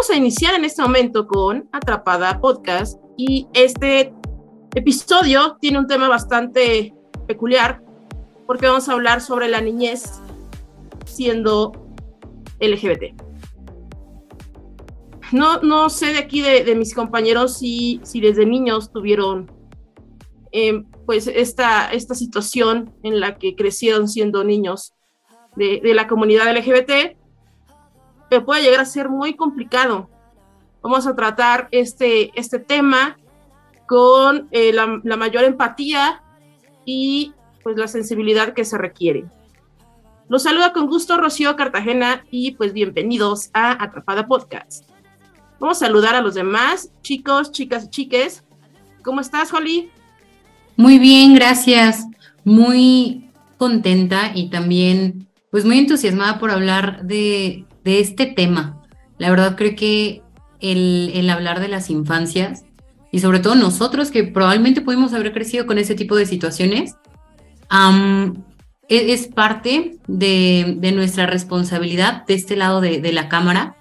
vamos a iniciar en este momento con Atrapada Podcast y este episodio tiene un tema bastante peculiar porque vamos a hablar sobre la niñez siendo LGBT. No, no sé de aquí de, mis compañeros si, si, desde niños tuvieron eh, pues esta, esta situación en la que crecieron siendo niños de la comunidad LGBT, pero puede llegar a ser muy complicado. Vamos a tratar este, este tema con eh, la, la, mayor empatía y pues la sensibilidad que se requiere. Los saluda con gusto Rocío Cartagena y pues bienvenidos a Atrapada Podcast. Vamos a saludar a los demás chicos, chicas y chiques. ¿Cómo estás, Holly? Muy bien, gracias. Muy contenta y también pues muy entusiasmada por hablar de, de este tema. La verdad creo que el, el, hablar de las infancias y sobre todo nosotros que probablemente pudimos haber crecido con ese tipo de situaciones, e, es, parte de, de, nuestra responsabilidad de este lado de, de la cámara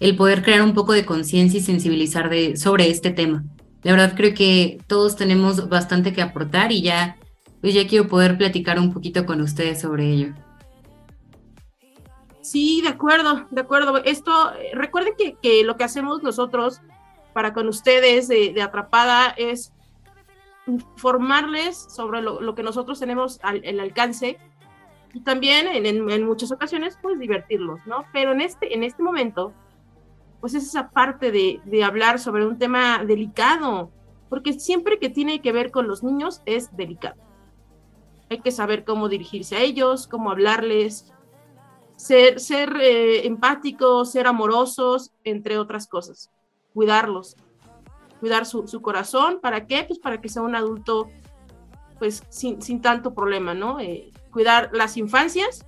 el poder crear un poco de conciencia y sensibilizar de, sobre este tema. La verdad creo que todos tenemos bastante que aportar y ya, pues ya quiero poder platicar un poquito con ustedes sobre ello. Sí, de acuerdo, de acuerdo. Esto, recuerden que, que lo que hacemos nosotros para con ustedes de, Atrapada es informarles sobre lo, que nosotros tenemos al el alcance y también en, en, en, muchas ocasiones pues divertirlos, ¿no? Pero en este, en este momento pues es esa parte de, de, hablar sobre un tema delicado, porque siempre que tiene que ver con los niños es delicado. Hay que saber cómo dirigirse a ellos, cómo hablarles, ser, ser eh, empáticos, ser amorosos, entre otras cosas. Cuidarlos, cuidar su, su, corazón, ¿para qué? Pues para que sea un adulto pues sin, sin tanto problema, ¿no? Eh, cuidar las infancias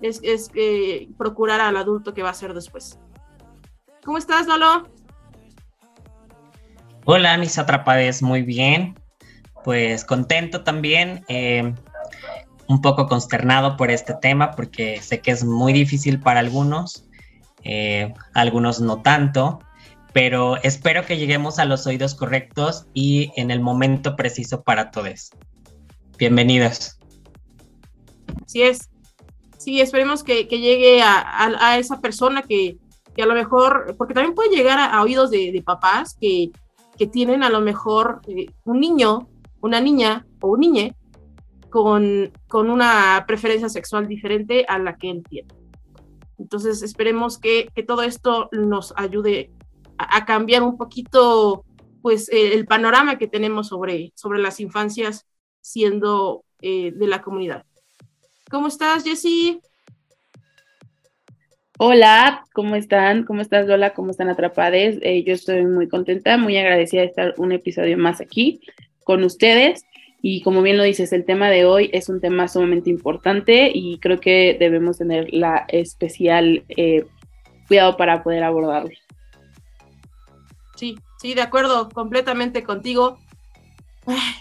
es, es eh, procurar al adulto que va a ser después. ¿Cómo estás, Lolo? Hola, mis atrapades, muy bien. Pues contento también, eh, un poco consternado por este tema porque sé que es muy difícil para algunos, eh, algunos no tanto, pero espero que lleguemos a los oídos correctos y en el momento preciso para todos. Bienvenidos. Así es. Sí, esperemos que, que llegue a, a, esa persona que, que a lo mejor, porque también puede llegar a, oídos de, de, papás que, que tienen a lo mejor eh, un niño, una niña o un niñe con, con una preferencia sexual diferente a la que él tiene. Entonces esperemos que, que todo esto nos ayude a, cambiar un poquito pues el panorama que tenemos sobre, sobre las infancias siendo eh, de la comunidad. ¿Cómo estás, Jessie? Hola, ¿cómo están? ¿Cómo estás, Lola? ¿Cómo están atrapades? Eh, yo estoy muy contenta, muy agradecida de estar un episodio más aquí con ustedes. Y como bien lo dices, el tema de hoy es un tema sumamente importante y creo que debemos tener la especial eh, cuidado para poder abordarlo. Sí, sí, de acuerdo, completamente contigo.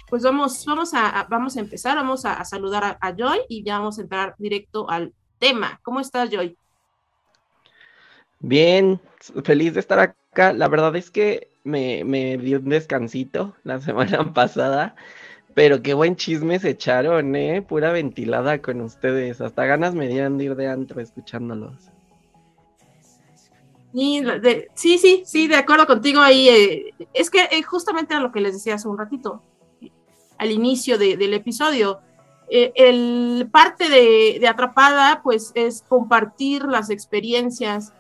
Pues vamos, vamos, a, vamos a empezar, vamos a, a saludar a, a Joy y ya vamos a entrar directo al tema. ¿Cómo estás, Joy? Bien, feliz de estar acá. La verdad es que me, me dio un descansito la semana pasada, pero qué buen chisme se echaron, ¿eh? Pura ventilada con ustedes. Hasta ganas me dieron de ir de antro escuchándolos. Sí, sí, sí, de acuerdo contigo ahí. Eh, es que eh, justamente era lo que les decía hace un ratito, al inicio de, del episodio. Eh, el parte de, de Atrapada, pues, es compartir las experiencias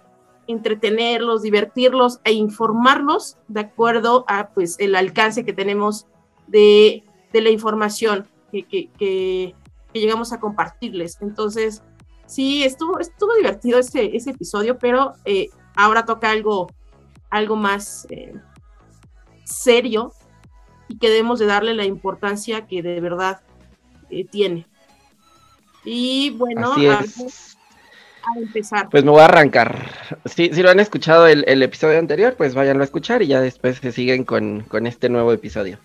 entretenerlos, divertirlos e informarlos de acuerdo a pues el alcance que tenemos de, de la información que, que, que, que, llegamos a compartirles. Entonces, sí, estuvo, estuvo divertido ese, ese episodio, pero eh, ahora toca algo, algo más eh, serio y que debemos de darle la importancia que de verdad eh, tiene. Y bueno, a empezar. Pues me voy a arrancar. Si, si lo han escuchado el, el, episodio anterior, pues váyanlo a escuchar y ya después se siguen con, con este nuevo episodio.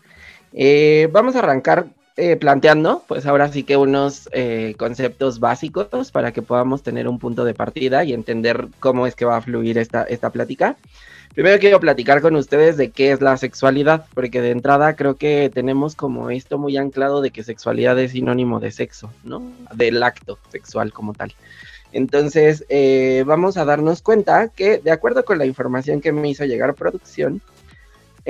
Eh, vamos a arrancar eh, planteando, pues ahora sí que unos eh, conceptos básicos para que podamos tener un punto de partida y entender cómo es que va a fluir esta, esta plática. Primero quiero platicar con ustedes de qué es la sexualidad, porque de entrada creo que tenemos como esto muy anclado de que sexualidad es sinónimo de sexo, ¿no? Del acto sexual como tal. Entonces, vamos a darnos cuenta que, de acuerdo con la información que me hizo llegar producción,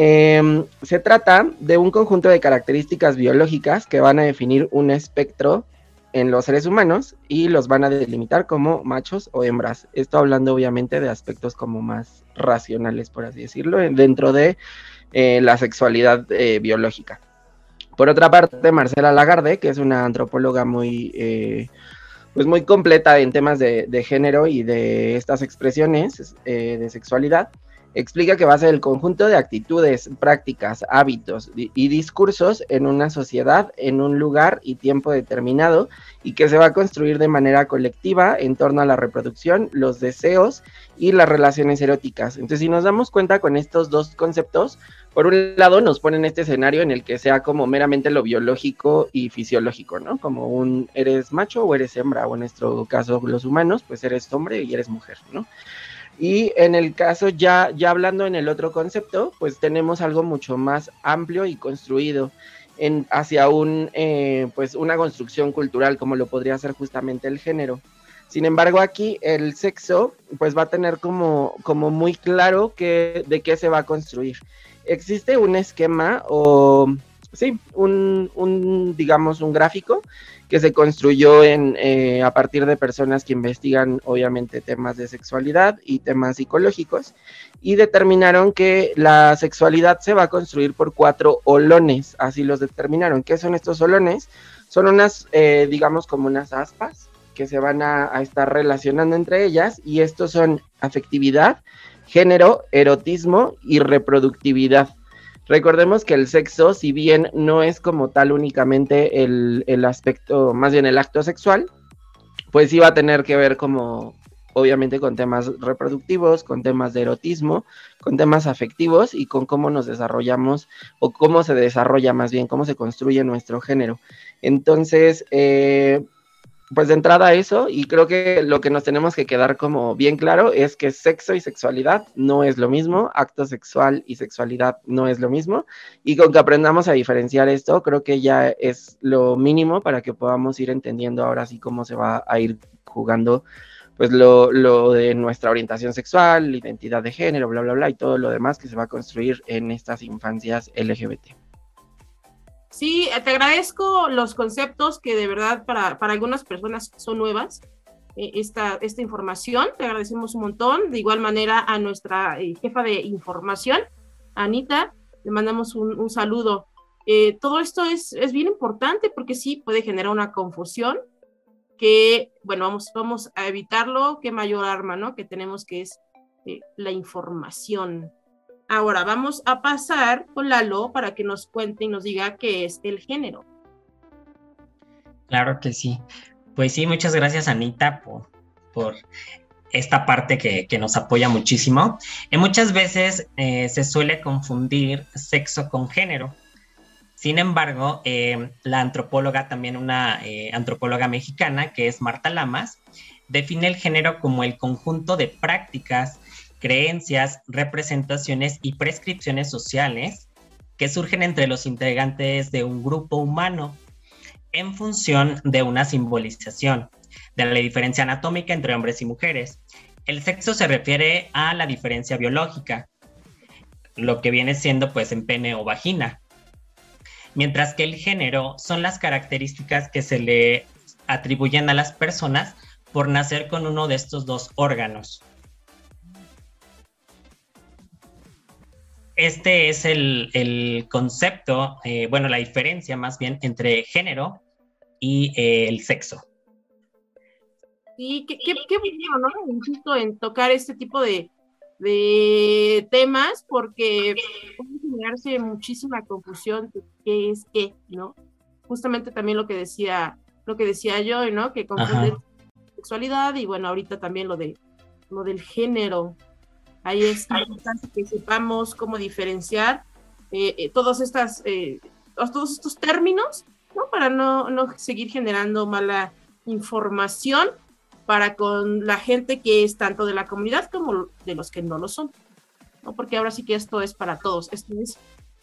Em, se trata de un conjunto de características biológicas que van a definir un espectro en los seres humanos y los van a delimitar como machos o hembras. Esto hablando obviamente de aspectos como más racionales, por así decirlo, dentro de eh, la sexualidad eh, biológica. Por otra parte, Marcela Lagarde, que es una antropóloga muy, eh, pues muy completa en temas de, género y de estas expresiones de sexualidad, explica que va a ser el conjunto de actitudes, prácticas, hábitos y discursos en una sociedad, en un lugar y tiempo determinado, y que se va a construir de manera colectiva en torno a la reproducción, los deseos y las relaciones eróticas. Entonces, si nos damos cuenta con estos dos conceptos, por un lado nos ponen este escenario en el que sea como meramente lo biológico y fisiológico, ¿no? Como un eres macho o eres hembra, o en nuestro caso los humanos, pues eres hombre y eres mujer, ¿no? Y en el caso, ya, ya hablando en el otro concepto, pues tenemos algo mucho más amplio y construido en, hacia un, eh, pues una construcción cultural, como lo podría ser justamente el género. Sin embargo, aquí el sexo, pues va a tener como, como muy claro que, de qué se va a construir. Existe un esquema o, sí, un, un digamos, un gráfico que se construyó en, eh, a partir de personas que investigan obviamente temas de sexualidad y temas psicológicos y determinaron que la sexualidad se va a construir por cuatro olones, así los determinaron. ¿Qué son estos olones? Son unas, eh, digamos, como unas aspas que se van a, a estar relacionando entre ellas y estos son afectividad, género, erotismo y reproductividad. Recordemos que el sexo, si bien no es como tal únicamente el, aspecto, más bien el acto sexual, pues sí va a tener que ver como, obviamente, con temas reproductivos, con temas de erotismo, con temas afectivos y con cómo nos desarrollamos o cómo se desarrolla más bien, cómo se construye nuestro género. Entonces, eh, pues de entrada eso, y creo que lo que nos tenemos que quedar como bien claro es que sexo y sexualidad no es lo mismo, acto sexual y sexualidad no es lo mismo, y con que aprendamos a diferenciar esto, creo que ya es lo mínimo para que podamos ir entendiendo ahora sí cómo se va a ir jugando pues lo, lo de nuestra orientación sexual, identidad de género, bla, bla, bla, y todo lo demás que se va a construir en estas infancias LGBT. Sí, te agradezco los conceptos que de verdad para, para algunas personas son nuevas. Eh, esta, esta información, te agradecemos un montón. De igual manera a nuestra eh, jefa de información, Anita, le mandamos un, un saludo. Eh, todo esto es, es bien importante porque sí puede generar una confusión que, bueno, vamos, vamos a evitarlo. Qué mayor arma, ¿no? Que tenemos que es la información. Ahora vamos a pasar con Lalo para que nos cuente y nos diga qué es el género. Claro que sí. Pues sí, muchas gracias Anita por, por esta parte que, nos apoya muchísimo. Y muchas veces eh, se suele confundir sexo con género. Sin embargo, eh, la antropóloga, también una eh, antropóloga mexicana, que es Marta Lamas, define el género como el conjunto de prácticas creencias, representaciones y prescripciones sociales que surgen entre los integrantes de un grupo humano en función de una simbolización de la diferencia anatómica entre hombres y mujeres. El sexo se refiere a la diferencia biológica, lo que viene siendo pues en pene o vagina, mientras que el género son las características que se le atribuyen a las personas por nacer con uno de estos dos órganos. Este es el, concepto, eh, bueno, la diferencia más bien entre género y eh, el sexo. Sí, qué, qué, bueno, ¿no? Insisto en tocar este tipo de, temas porque puede generarse muchísima confusión de qué es qué, ¿no? Justamente también lo que decía, lo que decía yo, ¿no? Que confunde sexualidad y bueno, ahorita también lo de lo del género, Ahí es importante que sepamos cómo diferenciar eh, eh, todos, estas, eh, todos estos términos ¿no? Para no, no seguir generando mala información para con la gente que es tanto de la comunidad como de los que no lo son. ¿no? Porque ahora sí que esto es para todos, esto es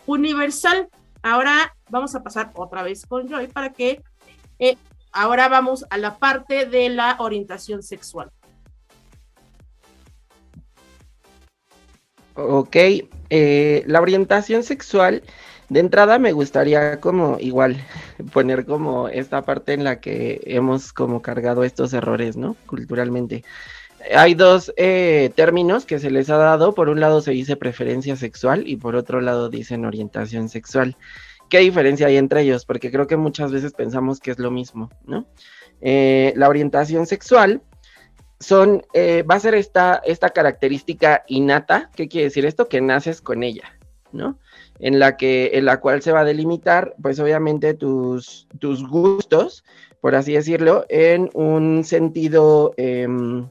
universal. Ahora vamos a pasar otra vez con Joy para que ahora vamos a la parte de la orientación sexual. Ok, eh, la orientación sexual, de entrada me gustaría como igual poner como esta parte en la que hemos como cargado estos errores, ¿no? Culturalmente. Hay dos eh, términos que se les ha dado, por un lado se dice preferencia sexual y por otro lado dicen orientación sexual. ¿Qué diferencia hay entre ellos? Porque creo que muchas veces pensamos que es lo mismo, ¿no? Eh, la orientación sexual son, eh, va a ser esta, esta característica innata, ¿qué quiere decir esto? Que naces con ella, ¿no? En la, que, en la cual se va a delimitar, pues obviamente tus, tus gustos, por así decirlo, en un sentido em,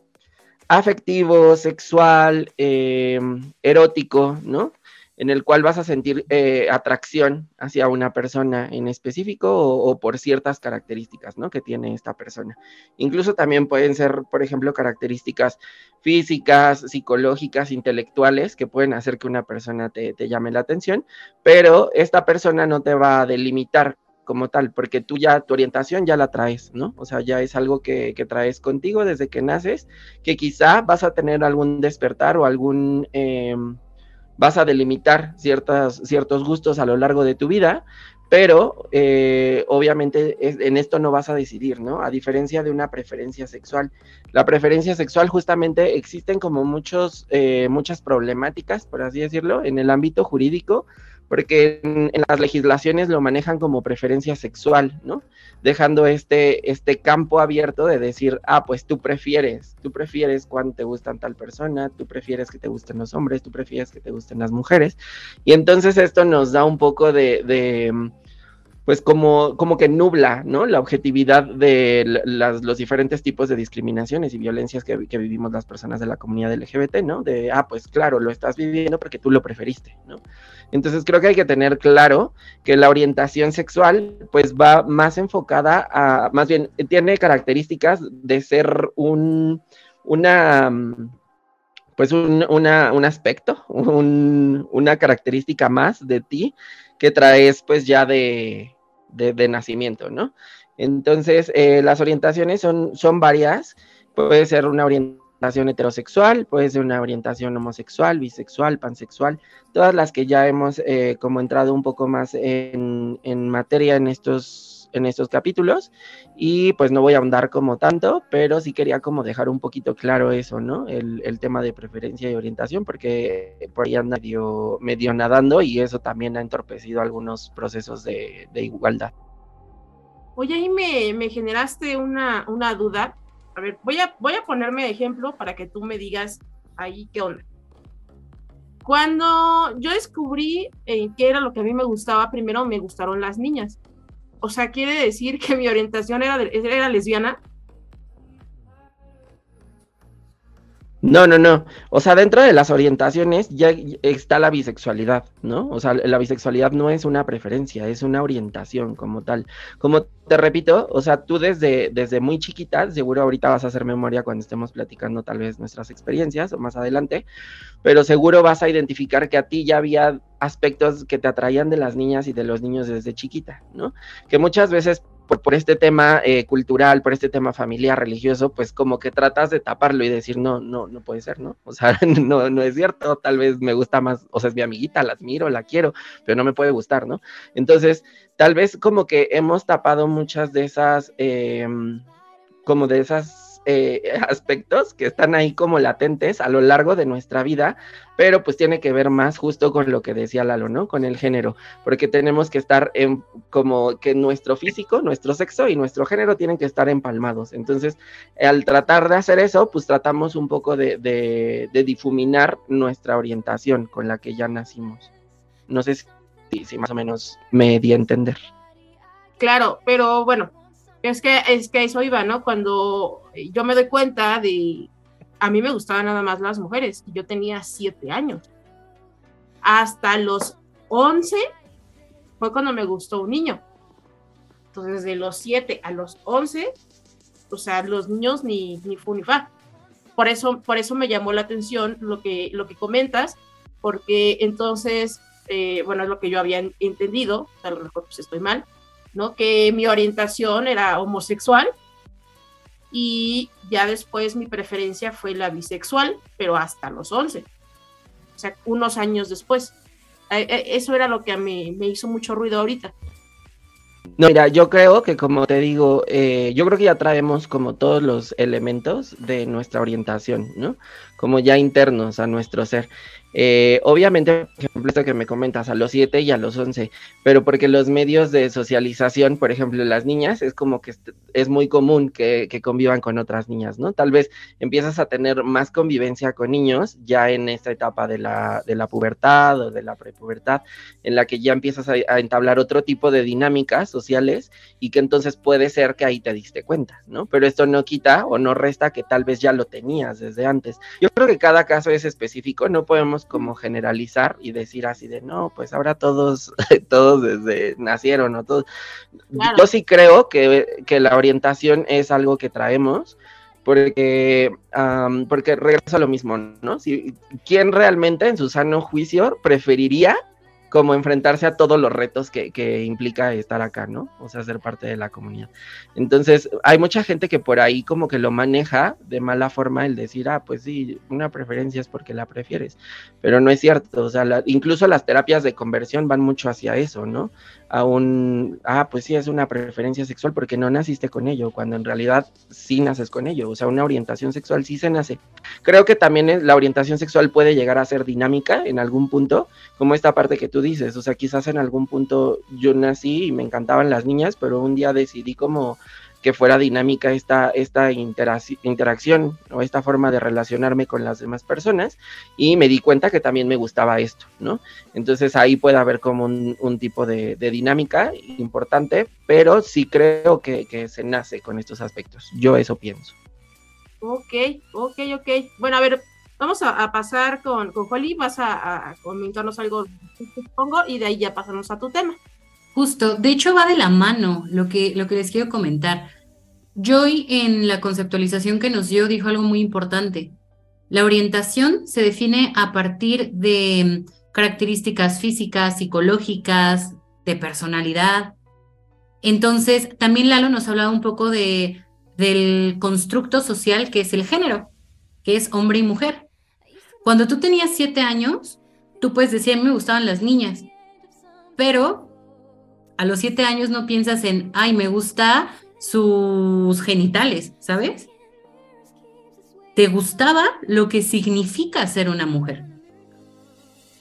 afectivo, sexual, em, erótico, ¿no? En el cual vas a sentir eh, atracción hacia una persona en específico o, por ciertas características ¿no? que tiene esta persona. Incluso también pueden ser, por ejemplo, características físicas, psicológicas, intelectuales que pueden hacer que una persona te, llame la atención, pero esta persona no te va a delimitar como tal, porque tú ya, tu orientación ya la traes, ¿no? O sea, ya es algo que, traes contigo desde que naces, que quizá vas a tener algún despertar o algún... Em, vas a delimitar ciertas, ciertos gustos a lo largo de tu vida, pero eh, obviamente en esto no vas a decidir, ¿no? A diferencia de una preferencia sexual. La preferencia sexual justamente existen como muchos, eh, muchas problemáticas, por así decirlo, en el ámbito jurídico, porque en, las legislaciones lo manejan como preferencia sexual, ¿no? Dejando este, este campo abierto de decir, ah, pues tú prefieres, tú prefieres cuando te gustan tal persona, tú prefieres que te gusten los hombres, tú prefieres que te gusten las mujeres. Y entonces esto nos da un poco de pues como, como que nubla, ¿no? La objetividad de los diferentes tipos de discriminaciones y violencias que, vivimos las personas de la comunidad LGBT, ¿no? De, ah, pues claro, lo estás viviendo porque tú lo preferiste, ¿no? Entonces creo que hay que tener claro que la orientación sexual, pues va más enfocada a, más bien, tiene características de ser un, una pues un, una, un aspecto, un, una característica más de ti que traes pues ya de, de, nacimiento, ¿no? Entonces, eh, las orientaciones son, son varias. Puede ser una orientación heterosexual, puede ser una orientación homosexual, bisexual, pansexual, todas las que ya hemos eh, como entrado un poco más en, materia en estos, en estos capítulos. Y pues no voy a ahondar como tanto, pero sí quería como dejar un poquito claro eso, ¿no? El, tema de preferencia y orientación, porque por ahí anda medio, medio nadando y eso también ha entorpecido algunos procesos de, igualdad. Oye, ahí me, generaste una, una, duda. A ver, voy a, voy a ponerme de ejemplo para que tú me digas ahí qué onda. Cuando yo descubrí eh, qué era lo que a mí me gustaba, primero me gustaron las niñas. O sea, quiere decir que mi orientación era, era lesbiana. No, no, no. O sea, dentro de las orientaciones ya está la bisexualidad, ¿no? O sea, la bisexualidad no es una preferencia, es una orientación como tal. Como te repito, o sea, tú desde, desde muy chiquita, seguro ahorita vas a hacer memoria cuando estemos platicando tal vez nuestras experiencias o más adelante, pero seguro vas a identificar que a ti ya había aspectos que te atraían de las niñas y de los niños desde chiquita, ¿no? Que muchas veces por, este tema eh, cultural, por este tema familiar, religioso, pues como que tratas de taparlo y decir, no, no, no puede ser, ¿no? O sea, no, no es cierto, tal vez me gusta más, o sea, es mi amiguita, la admiro, la quiero, pero no me puede gustar, ¿no? Entonces, tal vez como que hemos tapado muchas de esas, em, como de esas eh, aspectos que están ahí como latentes a lo largo de nuestra vida, pero pues tiene que ver más justo con lo que decía Lalo, ¿no? Con el género, porque tenemos que estar en como que nuestro físico, nuestro sexo y nuestro género tienen que estar empalmados. Entonces, al tratar de hacer eso, pues tratamos un poco de, de, difuminar nuestra orientación con la que ya nacimos. No sé si, si más o menos me di a entender. Claro, pero bueno, es que, es que eso iba, ¿no? Cuando yo me doy cuenta de, a mí me gustaban nada más las mujeres, yo tenía siete años. Hasta los once fue cuando me gustó un niño. Entonces, de los 7 a los 11, o sea, los niños ni, ni fu ni fa. Por eso, por eso me llamó la atención lo que, lo que comentas, porque entonces, eh, bueno, es lo que yo había entendido, a lo mejor pues estoy mal, ¿no? Que mi orientación era homosexual y ya después mi preferencia fue la bisexual, pero hasta los 11, o sea, unos años después. Eh, eh, eso era lo que a mí me hizo mucho ruido ahorita. No, mira, yo creo que como te digo, eh, yo creo que ya traemos como todos los elementos de nuestra orientación, ¿no? Como ya internos a nuestro ser. Eh, obviamente, por ejemplo, esto que me comentas, a los 7 y a los 11, pero porque los medios de socialización, por ejemplo, las niñas, es como que es muy común que, convivan con otras niñas, ¿no? Tal vez empiezas a tener más convivencia con niños ya en esta etapa de la, de la pubertad o de la prepubertad, en la que ya empiezas a, a entablar otro tipo de dinámicas sociales y que entonces puede ser que ahí te diste cuenta, ¿no? Pero esto no quita o no resta que tal vez ya lo tenías desde antes. Yo creo que cada caso es específico, no podemos como generalizar y decir así de no, pues ahora todos, todos desde nacieron o todos. Yo sí creo que, que, la orientación es algo que traemos. Porque, porque regresa a lo mismo, ¿no? Si, ¿Quién realmente en su sano juicio preferiría como enfrentarse a todos los retos que, que, implica estar acá, ¿no? O sea, ser parte de la comunidad. Entonces, hay mucha gente que por ahí como que lo maneja de mala forma el decir, ah, pues sí, una preferencia es porque la prefieres, pero no es cierto, o sea, incluso las terapias de conversión van mucho hacia eso, ¿no? A un, ah, pues sí, es una preferencia sexual porque no naciste con ello, cuando en realidad sí naces con ello, o sea, una orientación sexual sí se nace. Creo que también la orientación sexual puede llegar a ser dinámica en algún punto, como esta parte que tú dices, o sea, quizás en algún punto yo nací y me encantaban las niñas, pero un día decidí como que fuera dinámica esta, esta interacción o esta forma de relacionarme con las demás personas y me di cuenta que también me gustaba esto, ¿no? Entonces ahí puede haber como un, tipo de, dinámica importante, pero sí creo que, se nace con estos aspectos. Yo eso pienso. Ok, ok, ok. Bueno, a ver, vamos a, pasar con, con Holly, vas a, comentarnos algo, supongo, y de ahí ya pasamos a tu tema. Justo, de hecho va de la mano lo que, lo que les quiero comentar. Joy en la conceptualización que nos dio dijo algo muy importante. La orientación se define a partir de mm, características físicas, psicológicas, de personalidad. Entonces, también Lalo nos hablaba un poco de, del constructo social que es el género, que es hombre y mujer. Cuando tú tenías siete años, tú puedes decir, a mí me gustaban las niñas, pero a los siete años no piensas en, ay, me gusta sus genitales, ¿sabes? Te gustaba lo que significa ser una mujer.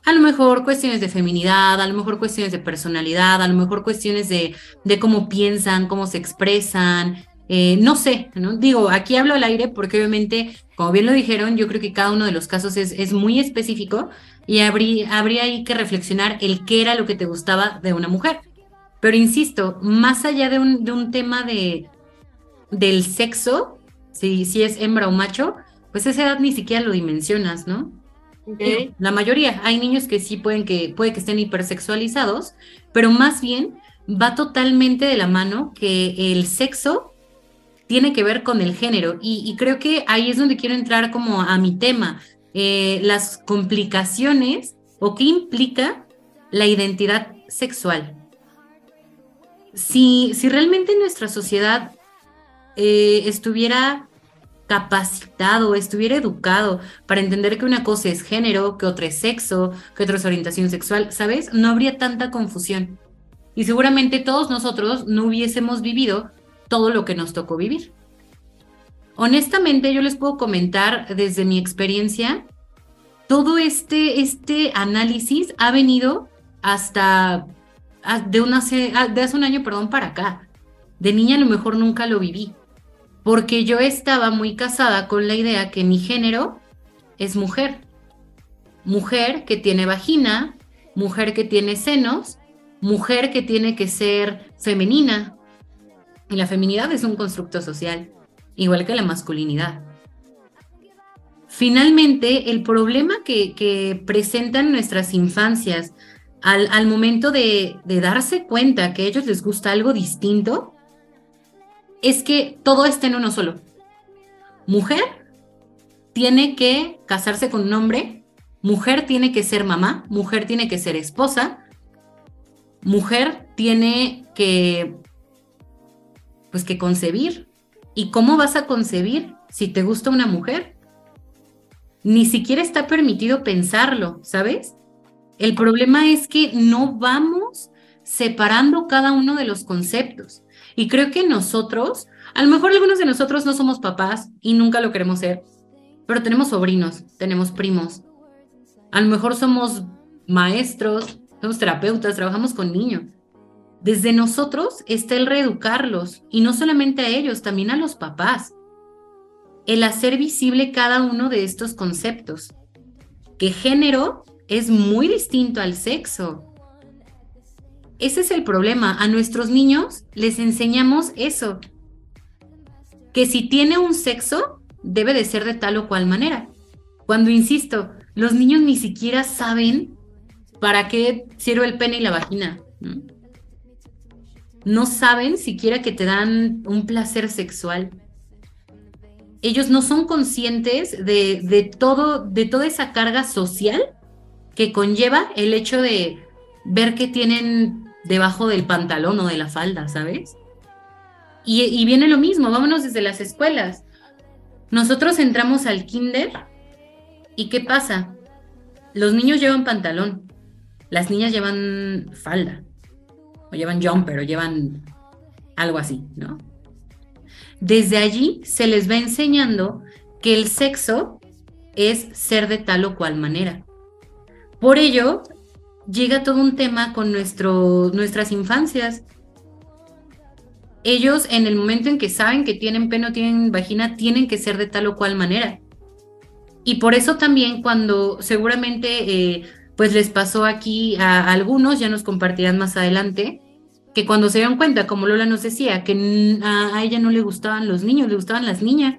A lo mejor cuestiones de feminidad, a lo mejor cuestiones de personalidad, a lo mejor cuestiones de, de cómo piensan, cómo se expresan, eh, no sé, ¿no? Digo, aquí hablo al aire porque obviamente, como bien lo dijeron, yo creo que cada uno de los casos es, es muy específico y habría, habría ahí que reflexionar el qué era lo que te gustaba de una mujer. Pero insisto, más allá de un, de un tema de, del sexo, si, si es hembra o macho, pues esa edad ni siquiera lo dimensionas, ¿no? La mayoría, hay niños que sí pueden que, puede que estén hipersexualizados, pero más bien va totalmente de la mano que el sexo tiene que ver con el género. Y, creo que ahí es donde quiero entrar como a mi tema, eh, las complicaciones o qué implica la identidad sexual si, si realmente nuestra sociedad eh, estuviera capacitado, estuviera educado para entender que una cosa es género, que otra es sexo, que otra es orientación sexual, ¿sabes? No habría tanta confusión. Y seguramente todos nosotros no hubiésemos vivido todo lo que nos tocó vivir. Honestamente, yo les puedo comentar desde mi experiencia, todo este, este análisis ha venido hasta de, una, ah, de hace un año, perdón, para acá. De niña a lo mejor nunca lo viví, porque yo estaba muy casada con la idea que mi género es mujer. Mujer que tiene vagina, mujer que tiene senos, mujer que tiene que ser femenina. Y la feminidad es un constructo social, igual que la masculinidad. Finalmente, el problema que presentan nuestras infancias al, momento de, de darse cuenta que a ellos les gusta algo distinto, es que todo está en uno solo. Mujer tiene que casarse con un hombre, mujer tiene que ser mamá, mujer tiene que ser esposa, mujer tiene que, pues que concebir. ¿Y cómo vas a concebir si te gusta una mujer? Ni siquiera está permitido pensarlo, ¿sabes? El problema es que no vamos separando cada uno de los conceptos. Y creo que nosotros, a lo mejor algunos de nosotros no somos papás y nunca lo queremos ser, pero tenemos sobrinos, tenemos primos. A lo mejor somos maestros, somos terapeutas, trabajamos con niños. Desde nosotros está el reeducarlos y no solamente a ellos, también a los papás. El hacer visible cada uno de estos conceptos. Que género es muy distinto al sexo. Ese es el problema. A nuestros niños les enseñamos eso. Que si tiene un sexo, debe de ser de tal o cual manera. Cuando insisto, los niños ni siquiera saben para qué sirve el pene y la vagina. ¿no? saben siquiera que te dan un placer sexual. Ellos no son conscientes de, de, todo, de toda esa carga social que conlleva el hecho de ver que tienen debajo del pantalón o de la falda, ¿sabes? Y, y viene lo mismo, vámonos desde las escuelas. Nosotros entramos al kinder y ¿qué pasa? Los niños llevan pantalón, las niñas llevan falda, o llevan jumper, o llevan algo así, ¿no? Desde allí se les va enseñando que el sexo es ser de tal o cual manera. Por ello, llega todo un tema con nuestras infancias. Ellos, en el momento en que saben que tienen pene tienen vagina, tienen que ser de tal o cual manera. Y por eso también cuando seguramente eh, pues les pasó aquí a, algunos, ya nos compartirán más adelante, que cuando se dieron cuenta, como Lola nos decía, que a, a ella no le gustaban los niños, le gustaban las niñas.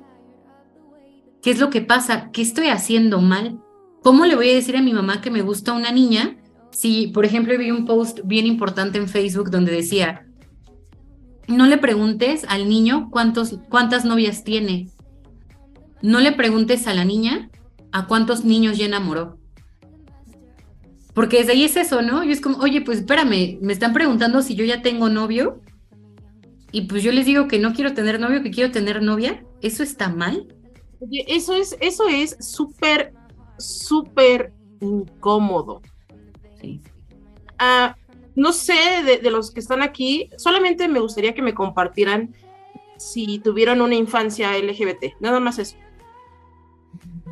¿Qué es lo que pasa? ¿Qué estoy haciendo mal? ¿Cómo le voy a decir a mi mamá que me gusta una niña si, por ejemplo, vi un post bien importante en Facebook donde decía, no le preguntes al niño cuántos, cuántas novias tiene. No le preguntes a la niña a cuántos niños ya enamoró. Porque desde ahí es eso, ¿no? Y es como, oye, pues espérame, me están preguntando si yo ya tengo novio. Y pues yo les digo que no quiero tener novio, que quiero tener novia. ¿Eso está mal? Oye, eso es, eso es súper súper incómodo. Sí. Ah, no sé de, los que están aquí, solamente me gustaría que me compartieran si tuvieron una infancia LGBT, nada más eso.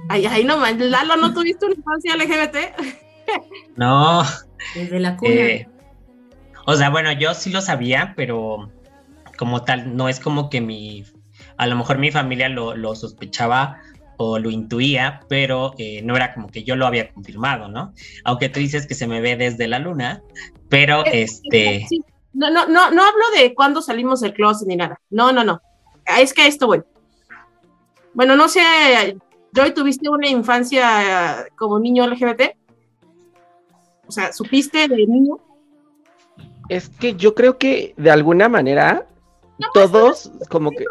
Ay, ay, no Lalo, ¿no tuviste una infancia LGBT? no. Desde la cuna. Eh, o sea, bueno, yo sí lo sabía, pero como tal, no es como que mi, a lo mejor mi familia lo, lo sospechaba lo intuía, pero eh, no era como que yo lo había confirmado, ¿no? Aunque tú dices que se me ve desde la luna, pero este... No, no, no, no hablo de cuándo salimos del closet ni nada. No, no, no. Es que esto, voy. Bueno, no sé, Joy, ¿tuviste una infancia como niño LGBT? O sea, ¿supiste de niño? Es que yo creo que de alguna manera todos como que...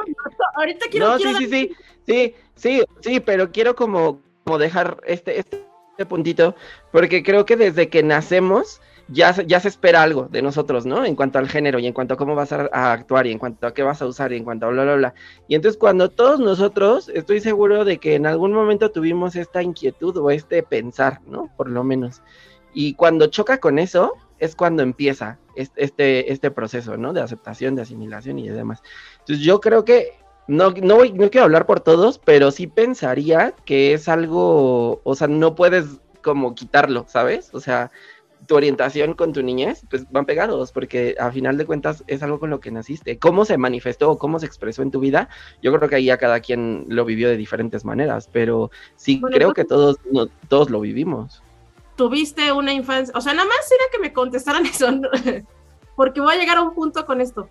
Ahorita quiero... No, sí, sí, sí, sí, Sí, sí, pero quiero como, como dejar este, este, puntito, porque creo que desde que nacemos ya, ya se espera algo de nosotros, ¿no? En cuanto al género y en cuanto a cómo vas a, actuar y en cuanto a qué vas a usar y en cuanto a bla, bla, bla. Y entonces cuando todos nosotros, estoy seguro de que en algún momento tuvimos esta inquietud o este pensar, ¿no? Por lo menos. Y cuando choca con eso, es cuando empieza este, este proceso, ¿no? De aceptación, de asimilación y demás. Entonces yo creo que no, no, no quiero hablar por todos, pero sí pensaría que es algo, o sea, no puedes como quitarlo, ¿sabes? O sea, tu orientación con tu niñez, pues van pegados, porque a final de cuentas es algo con lo que naciste. ¿Cómo se manifestó o cómo se expresó en tu vida? Yo creo que ahí a cada quien lo vivió de diferentes maneras, pero sí creo que todos, todos lo vivimos. Tuviste una infancia, o sea, nada más era que me contestaran eso, porque voy a llegar a un punto con esto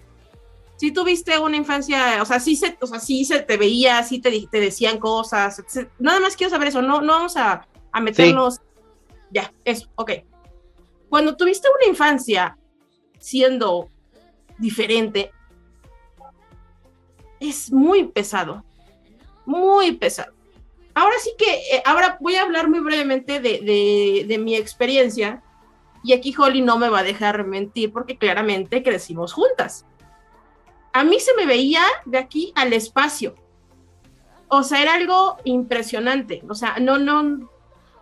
si tuviste una infancia, o sea, sí se, o sea, sí se te veía, sí te, te decían cosas, nada más quiero saber eso, no, no vamos a, a meternos, ya, eso, ok. cuando tuviste una infancia siendo diferente, es muy pesado, muy pesado. Ahora sí que, eh, ahora voy a hablar muy brevemente de, de, mi experiencia y aquí Holly no me va a dejar mentir porque claramente crecimos juntas. A mí se me veía de aquí al espacio. O sea, era algo impresionante. O sea, no, no.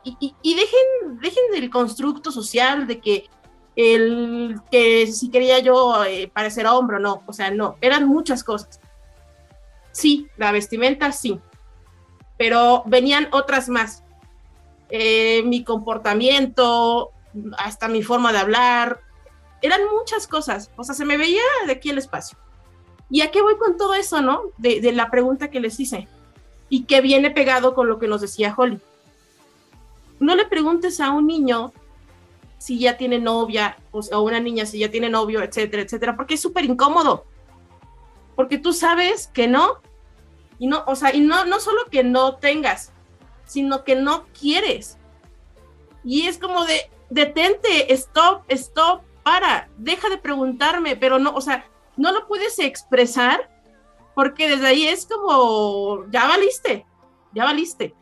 Y, dejen, dejen del constructo social de que el que si quería yo eh, parecer hombre o no. O sea, no. Eran muchas cosas. Sí, la vestimenta sí. Pero venían otras más. Eh, mi comportamiento, hasta mi forma de hablar, eran muchas cosas, o sea, se me veía de aquí el espacio. ¿Y a qué voy con todo eso, no? De, la pregunta que les hice y que viene pegado con lo que nos decía Holly. No le preguntes a un niño si ya tiene novia o a una niña si ya tiene novio, etcétera, etcétera, porque es súper incómodo. Porque tú sabes que no. Y no, o sea, y no, no solo que no tengas, sino que no quieres. Y es como de, detente, stop, stop, para, deja de preguntarme, pero no, o sea, no lo puedes expresar porque desde ahí es como, ya valiste, ya valiste.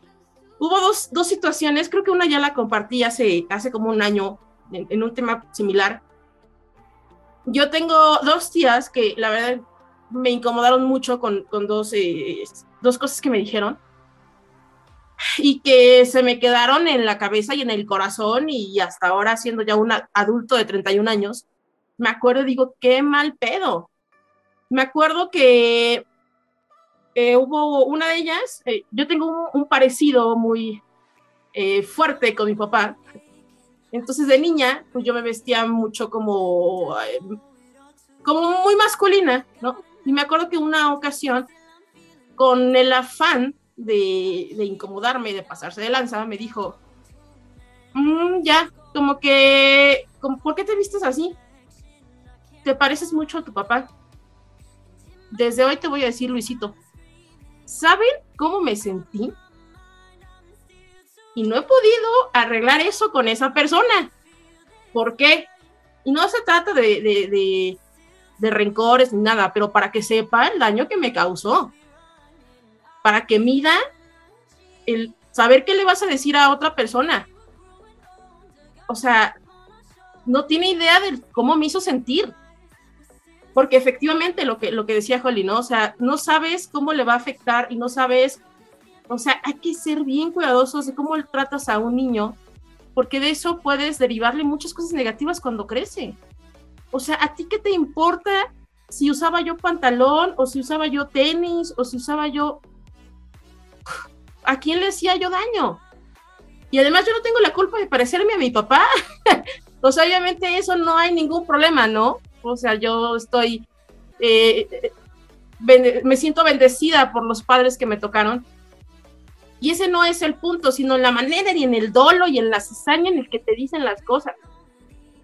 Hubo dos, dos situaciones, creo que una ya la compartí hace, hace como un año en, un tema similar. Yo tengo dos tías que la verdad me incomodaron mucho con, con dos, eh, dos cosas que me dijeron y que se me quedaron en la cabeza y en el corazón y hasta ahora siendo ya un adulto de 31 años, me acuerdo y digo, qué mal pedo. Me acuerdo que hubo una de ellas, eh, yo tengo un, parecido muy eh, fuerte con mi papá. Entonces de niña, pues yo me vestía mucho como, como muy masculina, ¿no? Y me acuerdo que una ocasión, con el afán de, incomodarme, de pasarse de lanza, me dijo, mm, ya, como que, ¿por qué te vistes así? Te pareces mucho a tu papá. Desde hoy te voy a decir, Luisito, ¿saben cómo me sentí? Y no he podido arreglar eso con esa persona. ¿Por qué? Y no se trata de, de rencores ni nada, pero para que sepa el daño que me causó para que mida el saber qué le vas a decir a otra persona. O sea, no tiene idea de cómo me hizo sentir. Porque efectivamente lo que, lo que decía Holly, ¿no? O sea, no sabes cómo le va a afectar y no sabes, o sea, hay que ser bien cuidadosos de cómo tratas a un niño, porque de eso puedes derivarle muchas cosas negativas cuando crece. O sea, ¿a ti qué te importa si usaba yo pantalón o si usaba yo tenis o si usaba yo ¿a quién le hacía yo daño? Y además yo no tengo la culpa de parecerme a mi papá. o sea, obviamente eso no hay ningún problema, ¿no? O sea, yo estoy, eh, me siento bendecida por los padres que me tocaron. Y ese no es el punto, sino en la manera y en el dolo y en la cizaña en el que te dicen las cosas.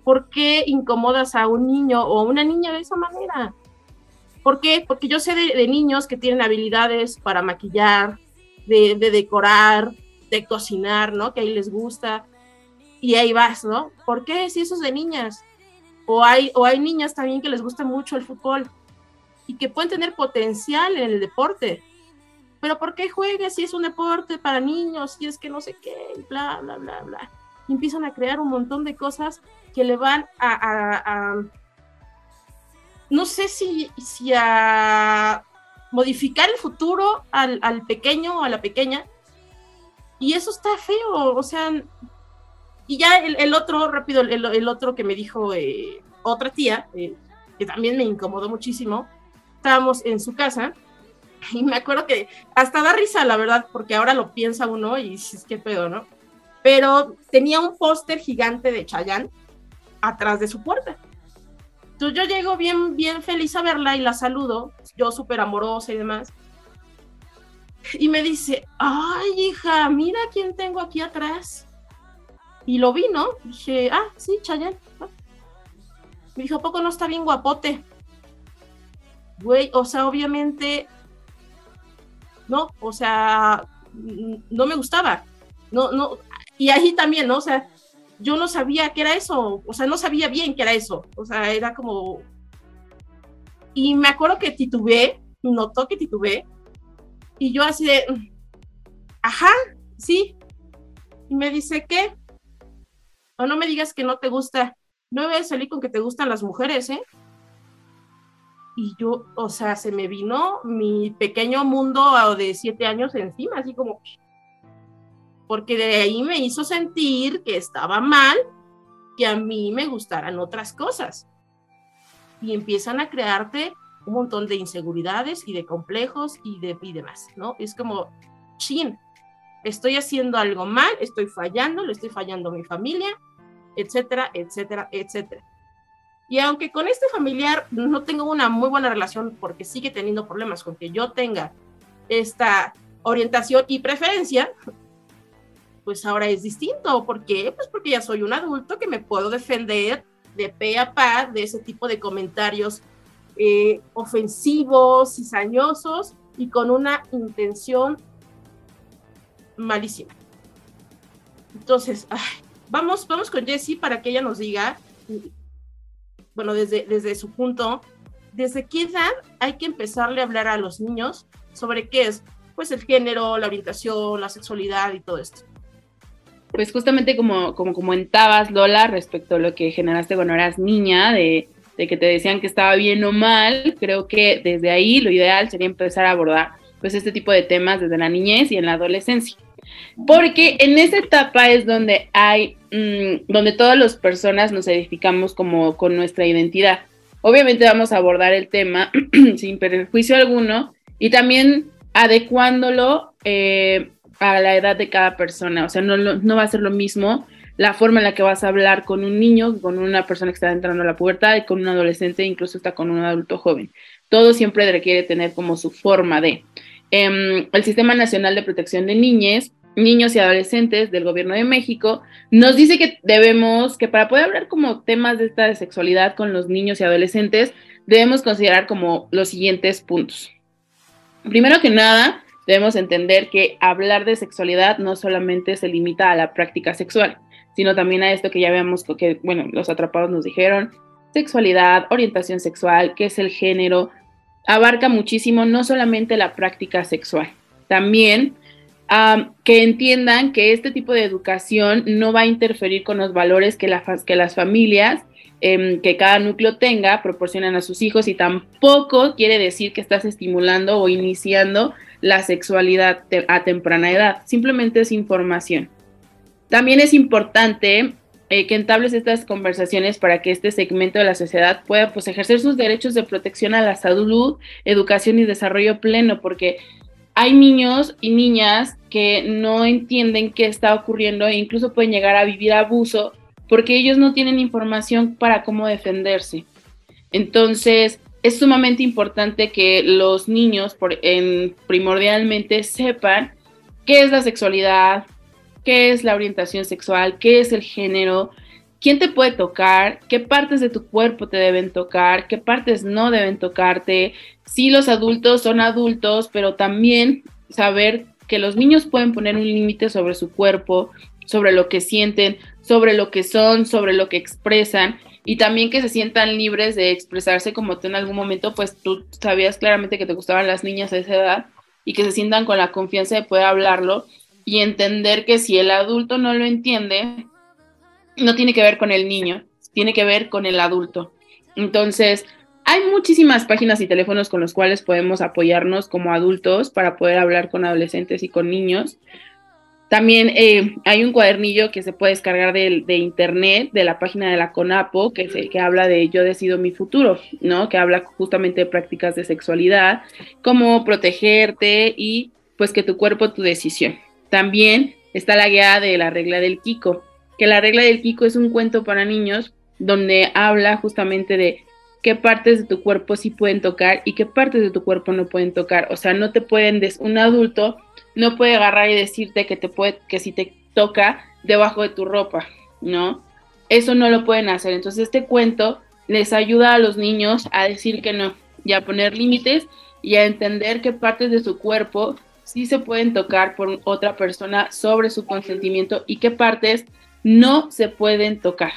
¿Por qué incomodas a un niño o a una niña de esa manera? ¿Por qué? Porque yo sé de niños que tienen habilidades para maquillar, de, decorar, de cocinar, ¿no? Que ahí les gusta. Y ahí vas, ¿no? ¿Por qué si eso es de niñas? O hay, o hay niñas también que les gusta mucho el fútbol y que pueden tener potencial en el deporte. Pero ¿por qué juegas si es un deporte para niños? Si es que no sé qué, bla, bla, bla, bla. Y empiezan a crear un montón de cosas que le van a, no sé si, si a modificar el futuro al, pequeño o a la pequeña. Y eso está feo, o sea, y ya el, otro, rápido, el, otro que me dijo eh, otra tía, eh, que también me incomodó muchísimo, estábamos en su casa y me acuerdo que hasta da risa, la verdad, porque ahora lo piensa uno y es que pedo, ¿no? Pero tenía un póster gigante de Chayanne atrás de su puerta. Entonces yo llego bien, bien feliz a verla y la saludo, yo súper amorosa y demás. Y me dice, ay hija, mira quién tengo aquí atrás. Y lo vi, ¿no? Dije, ah, sí, Chayanne. Me dijo, ¿a poco no está bien guapote? Güey, o sea, obviamente, no, o sea, no me gustaba. No, no, y ahí también, ¿no? O sea, yo no sabía qué era eso, o sea, no sabía bien qué era eso, o sea, era como... Y me acuerdo que titubeé, notó que titubeé, y yo así de, ajá, sí. Y me dice, ¿qué? O no me digas que no te gusta, no voy a salir con que te gustan las mujeres, ¿eh? Y yo, o sea, se me vino mi pequeño mundo de siete años encima, así como, porque de ahí me hizo sentir que estaba mal, que a mí me gustaran otras cosas. Y empiezan a crearte un montón de inseguridades y de complejos y, de, y demás, ¿no? Es como, chin, estoy haciendo algo mal, estoy fallando, le estoy fallando a mi familia, etcétera, etcétera, etcétera. Y aunque con este familiar no tengo una muy buena relación porque sigue teniendo problemas con que yo tenga esta orientación y preferencia, pues ahora es distinto. ¿Por qué? Pues porque ya soy un adulto que me puedo defender de pe a pa de ese tipo de comentarios eh, ofensivos, cizañosos y con una intención malísima. Entonces, vamos, vamos con Jessie para que ella nos diga, bueno, desde, desde su punto, desde qué edad hay que empezarle a hablar a los niños sobre qué es, pues el género, la orientación, la sexualidad y todo esto pues justamente como, como comentabas, Lola, respecto a lo que generaste cuando eras niña, de, de, que te decían que estaba bien o mal, creo que desde ahí lo ideal sería empezar a abordar pues este tipo de temas desde la niñez y en la adolescencia. Porque en esa etapa es donde hay, mm, donde todas las personas nos edificamos como con nuestra identidad. Obviamente vamos a abordar el tema sin perjuicio alguno y también adecuándolo eh, a la edad de cada persona. O sea, no, no va a ser lo mismo la forma en la que vas a hablar con un niño, con una persona que está entrando a la pubertad y con un adolescente, incluso está con un adulto joven. Todo siempre requiere tener como su forma de. Em, el Sistema Nacional de Protección de Niñez, Niños y Adolescentes del Gobierno de México nos dice que debemos, que para poder hablar como temas de esta de sexualidad con los niños y adolescentes, debemos considerar como los siguientes puntos. Primero que nada, debemos entender que hablar de sexualidad no solamente se limita a la práctica sexual, sino también a esto que ya veamos que, bueno, los atrapados nos dijeron, sexualidad, orientación sexual, qué es el género, abarca muchísimo no solamente la práctica sexual, también que entiendan que este tipo de educación no va a interferir con los valores que, que las familias Em, que cada núcleo tenga, proporcionan a sus hijos y tampoco quiere decir que estás estimulando o iniciando la sexualidad a temprana edad, simplemente es información. También es importante eh, que entables estas conversaciones para que este segmento de la sociedad pueda pues, ejercer sus derechos de protección a la salud, educación y desarrollo pleno, porque hay niños y niñas que no entienden qué está ocurriendo e incluso pueden llegar a vivir abuso porque ellos no tienen información para cómo defenderse. Entonces, es sumamente importante que los niños primordialmente sepan qué es la sexualidad, qué es la orientación sexual, qué es el género, quién te puede tocar, qué partes de tu cuerpo te deben tocar, qué partes no deben tocarte. Sí, los adultos son adultos, pero también saber que los niños pueden poner un límite sobre su cuerpo, sobre lo que sienten, sobre lo que son, sobre lo que expresan y también que se sientan libres de expresarse como tú en algún momento, pues tú sabías claramente que te gustaban las niñas a esa edad y que se sientan con la confianza de poder hablarlo y entender que si el adulto no lo entiende, no tiene que ver con el niño, tiene que ver con el adulto. Entonces, hay muchísimas páginas y teléfonos con los cuales podemos apoyarnos como adultos para poder hablar con adolescentes y con niños. También eh, hay un cuadernillo que se puede descargar de, internet, de la página de la CONAPO, que, que habla de Yo decido mi futuro, ¿no? Que habla justamente de prácticas de sexualidad, cómo protegerte y pues que tu cuerpo, tu decisión. También está la guía de la regla del Kiko, que la regla del Kiko es un cuento para niños donde habla justamente de qué partes de tu cuerpo sí pueden tocar y qué partes de tu cuerpo no pueden tocar. O sea, no te pueden, des un adulto no puede agarrar y decirte que te puede, que si te toca debajo de tu ropa, ¿no? Eso no lo pueden hacer. Entonces este cuento les ayuda a los niños a decir que no y a poner límites y a entender qué partes de su cuerpo sí se pueden tocar por otra persona sobre su consentimiento y qué partes no se pueden tocar.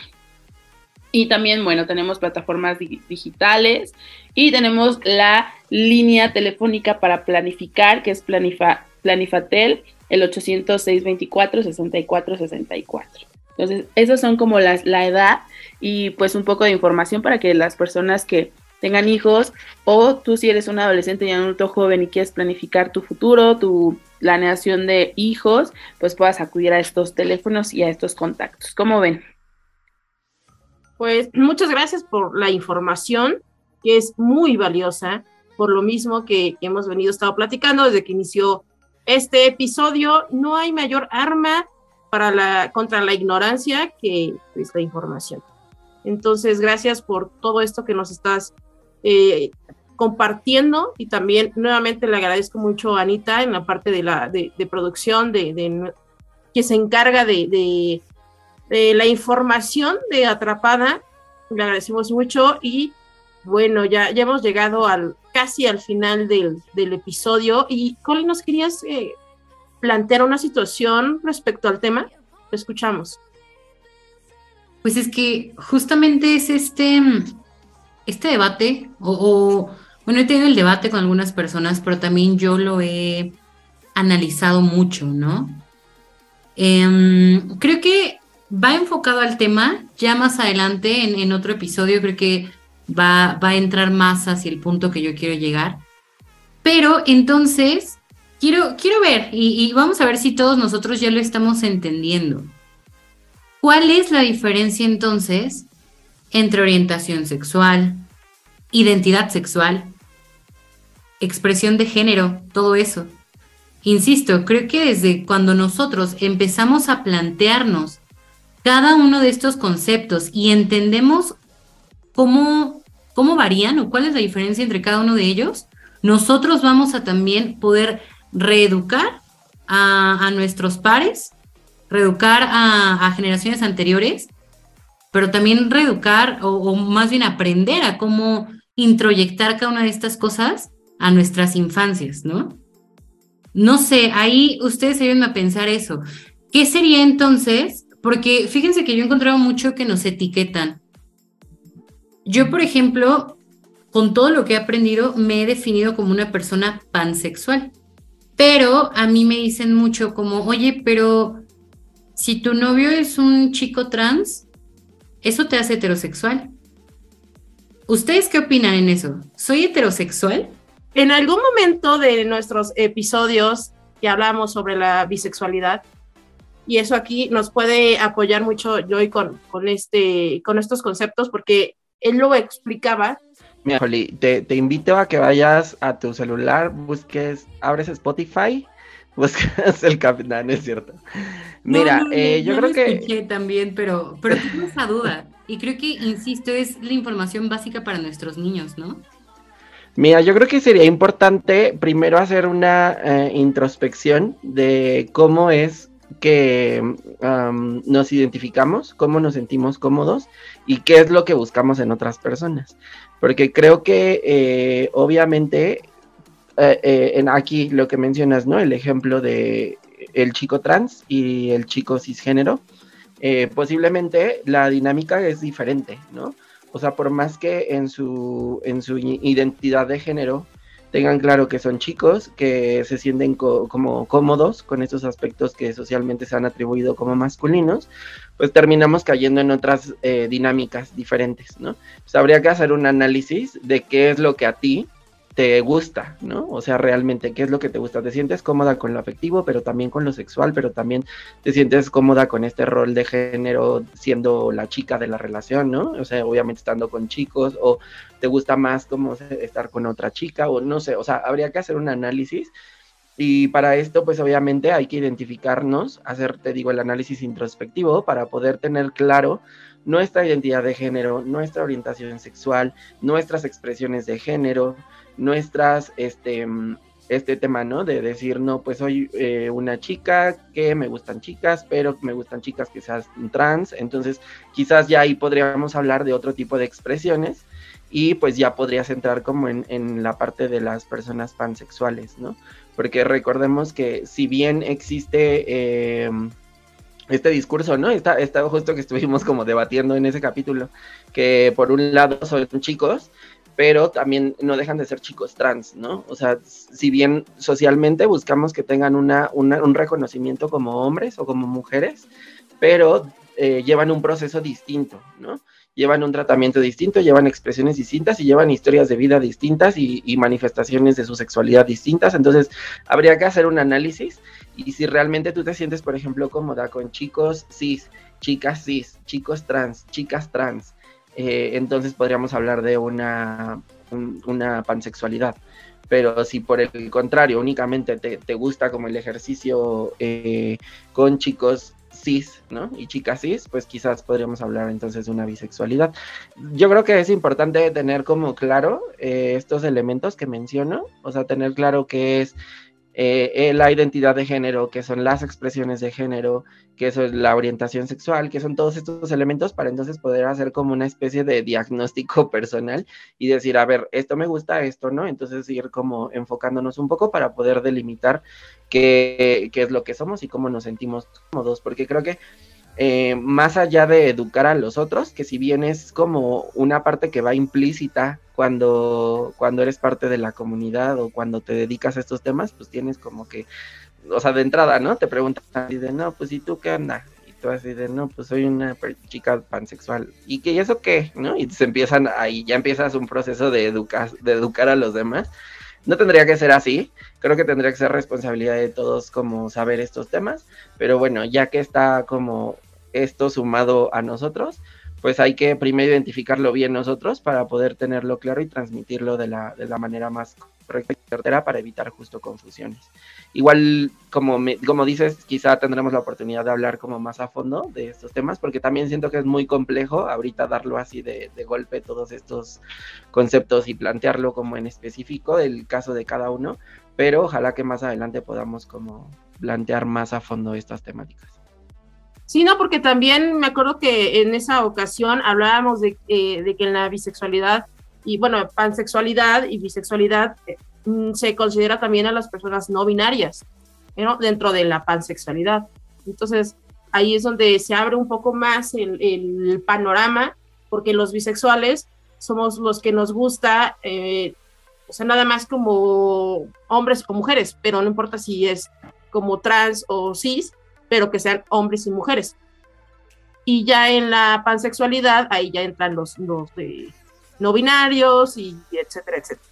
Y también, bueno, tenemos plataformas digitales y tenemos la línea telefónica para planificar, que es Planifatel, el 806 24 64 64. Entonces, esas son como las, la edad y pues un poco de información para que las personas que tengan hijos o tú si eres un adolescente y un adulto joven y quieres planificar tu futuro, tu planeación de hijos, pues puedas acudir a estos teléfonos y a estos contactos. ¿Cómo ven? Pues muchas gracias por la información, que es muy valiosa, por lo mismo que, hemos venido estado platicando desde que inició este episodio. No hay mayor arma para la, contra la ignorancia que pues, la información. Entonces, gracias por todo esto que nos estás eh, compartiendo y también nuevamente le agradezco mucho a Anita en la parte de la de, producción de, que se encarga de, la información de Atrapada. Le agradecemos mucho y bueno, ya, ya hemos llegado al casi al final del, episodio y Colin, ¿nos querías eh, plantear una situación respecto al tema? Te escuchamos. Pues es que justamente es este, este debate, o, bueno, he tenido el debate con algunas personas, pero también yo lo he analizado mucho, ¿no? Em, creo que va enfocado al tema, ya más adelante en, otro episodio creo que va, va, a entrar más hacia el punto que yo quiero llegar. Pero entonces, quiero, quiero ver y, y vamos a ver si todos nosotros ya lo estamos entendiendo. ¿Cuál es la diferencia entonces entre orientación sexual, identidad sexual, expresión de género, todo eso. Insisto, creo que desde cuando nosotros empezamos a plantearnos cada uno de estos conceptos y entendemos cómo, cómo varían o cuál es la diferencia entre cada uno de ellos, nosotros vamos a también poder reeducar a, nuestros pares, reeducar a, generaciones anteriores, pero también reeducar o, más bien aprender a cómo introyectar cada una de estas cosas a nuestras infancias, ¿no? No sé, ahí ustedes ayuden a pensar eso. ¿Qué sería entonces? Porque fíjense que yo he encontrado mucho que nos etiquetan. Yo, por ejemplo, con todo lo que he aprendido, me he definido como una persona pansexual. Pero a mí me dicen mucho como, oye, pero si tu novio es un chico trans, eso te hace heterosexual. ¿Ustedes qué opinan en eso? ¿Soy heterosexual? En algún momento de nuestros episodios que hablamos sobre la bisexualidad, y eso aquí nos puede apoyar mucho Joy con, con, este, con estos conceptos, porque él lo explicaba. Mira, Joli, te, te invito a que vayas a tu celular, busques, abres Spotify, buscas el capitán, es cierto. Mira, eh, yo creo que... también, pero, pero tengo esa duda. Y creo que, insisto, es la información básica para nuestros niños, ¿no? Mira, yo creo que sería importante primero hacer una eh, introspección de cómo es que nos identificamos, cómo nos sentimos cómodos y qué es lo que buscamos en otras personas. Porque creo que eh, obviamente eh, en aquí lo que mencionas, ¿no? El ejemplo de el chico trans y el chico cisgénero eh, posiblemente la dinámica es diferente, ¿no? O sea, por más que en su, en su identidad de género tengan claro que son chicos, que se sienten como cómodos con estos aspectos que socialmente se han atribuido como masculinos, pues terminamos cayendo en otras eh, dinámicas diferentes, ¿no? Pues habría que hacer un análisis de qué es lo que a ti te gusta, ¿no? O sea, realmente, ¿qué es lo que te gusta? Te sientes cómoda con lo afectivo, pero también con lo sexual, pero también te sientes cómoda con este rol de género siendo la chica de la relación, ¿no? O sea, obviamente estando con chicos, o te gusta más como estar con otra chica, o no sé, o sea, habría que hacer un análisis. Y para esto, pues obviamente hay que identificarnos, hacer, te digo, el análisis introspectivo para poder tener claro nuestra identidad de género, nuestra orientación sexual, nuestras expresiones de género, nuestras, este, este tema, ¿no? De decir, no, pues soy eh, una chica que me gustan chicas, pero me gustan chicas que sean trans, entonces quizás ya ahí podríamos hablar de otro tipo de expresiones y pues ya podrías entrar como en, en la parte de las personas pansexuales, ¿no? Porque recordemos que si bien existe... Eh, este discurso, ¿no? Está, está justo que estuvimos como debatiendo en ese capítulo, que por un lado son chicos, pero también no dejan de ser chicos trans, ¿no? O sea, si bien socialmente buscamos que tengan una, un reconocimiento como hombres o como mujeres, pero eh, llevan un proceso distinto, ¿no? Llevan un tratamiento distinto, llevan expresiones distintas y llevan historias de vida distintas y, y manifestaciones de su sexualidad distintas. Entonces, habría que hacer un análisis y si realmente tú te sientes, por ejemplo, cómoda con chicos cis, chicas cis, chicos trans, chicas trans, eh, entonces podríamos hablar de una, una pansexualidad. Pero si por el contrario únicamente te, gusta como el ejercicio eh, con chicos cis, ¿no? Y chicas cis, pues quizás podríamos hablar entonces de una bisexualidad. Yo creo que es importante tener como claro eh, estos elementos que menciono, o sea, tener claro que es eh, la identidad de género, que son las expresiones de género, que es la orientación sexual, que son todos estos elementos para entonces poder hacer como una especie de diagnóstico personal y decir, a ver, esto me gusta, esto no, entonces ir como enfocándonos un poco para poder delimitar qué, qué es lo que somos y cómo nos sentimos cómodos, porque creo que eh, más allá de educar a los otros, que si bien es como una parte que va implícita cuando, cuando eres parte de la comunidad o cuando te dedicas a estos temas, pues tienes como que, o sea, de entrada, ¿no? Te preguntan y de, no, pues ¿y tú qué onda? Y tú así de, no, pues soy una chica pansexual. ¿Y qué, y eso qué? ¿No? Y se empiezan ahí, ya empiezas un proceso de, educar de educar a los demás. No tendría que ser así, creo que tendría que ser responsabilidad de todos como saber estos temas, pero bueno, ya que está como esto sumado a nosotros, pues hay que primero identificarlo bien nosotros para poder tenerlo claro y transmitirlo de la, de la manera más correcta y certera para evitar justo confusiones. Igual, como, como dices, quizá tendremos la oportunidad de hablar como más a fondo de estos temas, porque también siento que es muy complejo ahorita darlo así de, de golpe todos estos conceptos y plantearlo como en específico del caso de cada uno, pero ojalá que más adelante podamos como plantear más a fondo estas temáticas. Sí, no, porque también me acuerdo que en esa ocasión hablábamos de, eh, que en la bisexualidad y bueno, pansexualidad y bisexualidad eh, mm, se considera también a las personas no binarias ¿no? dentro de la pansexualidad. Entonces, ahí es donde se abre un poco más el, panorama, porque los bisexuales somos los que nos gusta, eh, o sea, nada más como hombres o mujeres, pero no importa si es como trans o cis, pero que sean hombres y mujeres. Y ya en la pansexualidad, ahí ya entran los, los no binarios y etcétera, etcétera.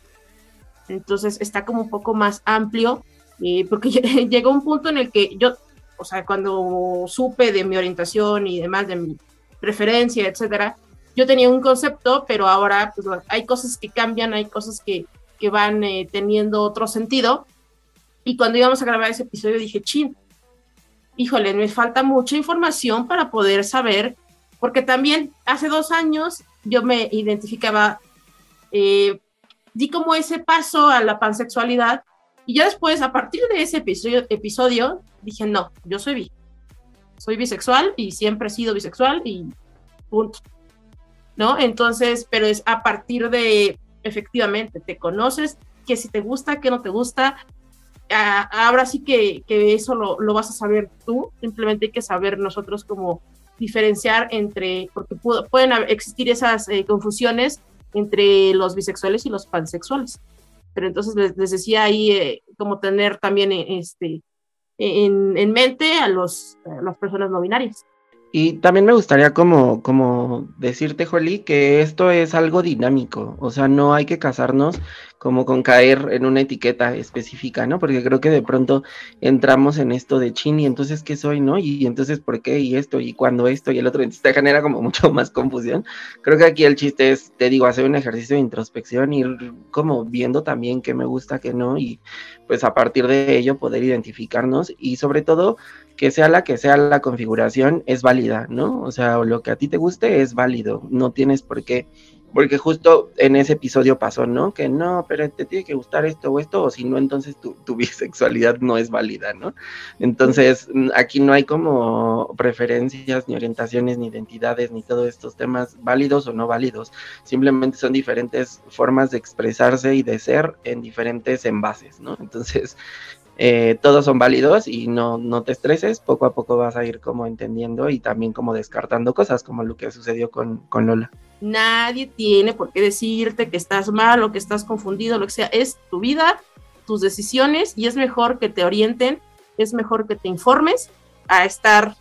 Entonces está como un poco más amplio, eh, porque llegó un punto en el que yo, o sea, cuando supe de mi orientación y demás, de mi preferencia, etcétera, yo tenía un concepto, pero ahora pues, hay cosas que cambian, hay cosas que, que van eh, teniendo otro sentido. Y cuando íbamos a grabar ese episodio dije, chin, híjole, me falta mucha información para poder saber, porque también hace dos años yo me identificaba, eh, di como ese paso a la pansexualidad y ya después, a partir de ese episodio, episodio dije, no, yo soy bi, soy bisexual y siempre he sido bisexual y punto. ¿No? Entonces, pero es a partir de, efectivamente, te conoces, que si te gusta, que no te gusta, ahora sí que, eso lo, vas a saber tú, simplemente hay que saber nosotros cómo diferenciar entre, porque pueden existir esas eh, confusiones entre los bisexuales y los pansexuales. Pero entonces les, decía ahí eh, como tener también eh, este, en, en mente a, los, a las personas no binarias. Y también me gustaría como, como decirte, Jolly, que esto es algo dinámico, o sea, no hay que casarnos como con caer en una etiqueta específica, ¿no? Porque creo que de pronto entramos en esto de chin y entonces qué soy, ¿no? Y, entonces por qué y esto y cuándo esto y el otro, entonces te genera como mucho más confusión. Creo que aquí el chiste es, te digo, hacer un ejercicio de introspección, ir como viendo también qué me gusta, qué no, y pues a partir de ello poder identificarnos y sobre todo que sea la que sea la configuración, es válida, ¿no? O sea, lo que a ti te guste es válido, no tienes por qué, porque justo en ese episodio pasó, ¿no? Que no, pero te tiene que gustar esto o esto, o si no, entonces tu, bisexualidad no es válida, ¿no? Entonces, aquí no hay como preferencias, ni orientaciones, ni identidades, ni todos estos temas válidos o no válidos, simplemente son diferentes formas de expresarse y de ser en diferentes envases, ¿no? Entonces, eh, todos son válidos y no, no te estreses, poco a poco vas a ir como entendiendo y también como descartando cosas como lo que sucedió con, con Lola. Nadie tiene por qué decirte que estás mal o que estás confundido, lo que sea, es tu vida, tus decisiones y es mejor que te orienten, es mejor que te informes a estar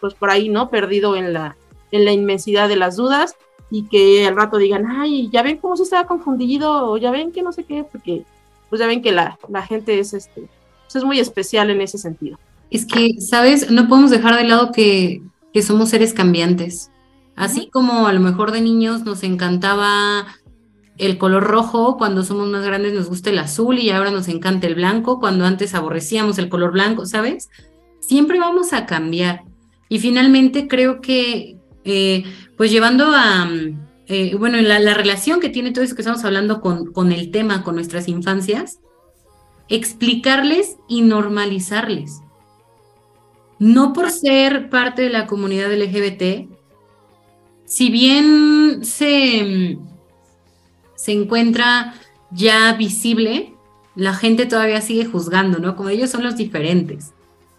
pues por ahí, ¿no? Perdido en la, en la inmensidad de las dudas y que al rato digan, ay, ya ven cómo se estaba confundido o ya ven que no sé qué, porque pues ya ven que la, la gente es este es muy especial en ese sentido. Es que, ¿sabes? No podemos dejar de lado que, somos seres cambiantes. Así como a lo mejor de niños nos encantaba el color rojo, cuando somos más grandes nos gusta el azul y ahora nos encanta el blanco, cuando antes aborrecíamos el color blanco, ¿sabes? Siempre vamos a cambiar. Y finalmente creo que, eh, pues llevando a, eh, bueno, la, la, relación que tiene todo eso que estamos hablando con, con el tema, con nuestras infancias, explicarles y normalizarles. No por ser parte de la comunidad LGBT, si bien se, se encuentra ya visible, la gente todavía sigue juzgando, ¿no? Como ellos son los diferentes.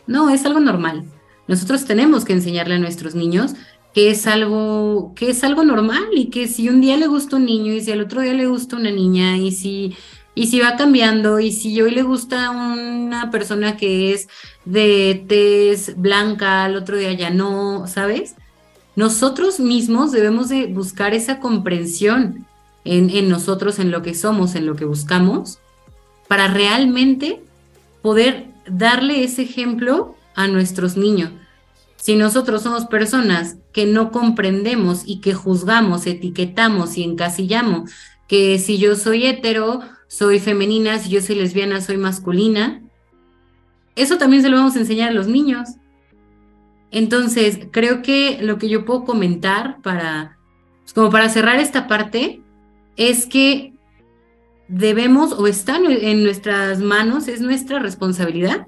No, es algo normal. Nosotros tenemos que enseñarle a nuestros niños que es algo que es algo normal y que si un día le gusta un niño y si al otro día le gusta una niña y si y si va cambiando, y si hoy le gusta una persona que es de tez blanca, al otro día ya no, ¿sabes? Nosotros mismos debemos de buscar esa comprensión en, en nosotros, en lo que somos, en lo que buscamos, para realmente poder darle ese ejemplo a nuestros niños. Si nosotros somos personas que no comprendemos y que juzgamos, etiquetamos y encasillamos que si yo soy hetero, soy femenina, si yo soy lesbiana, soy masculina. Eso también se lo vamos a enseñar a los niños. Entonces, creo que lo que yo puedo comentar para, pues, como para cerrar esta parte, es que debemos o está en nuestras manos, es nuestra responsabilidad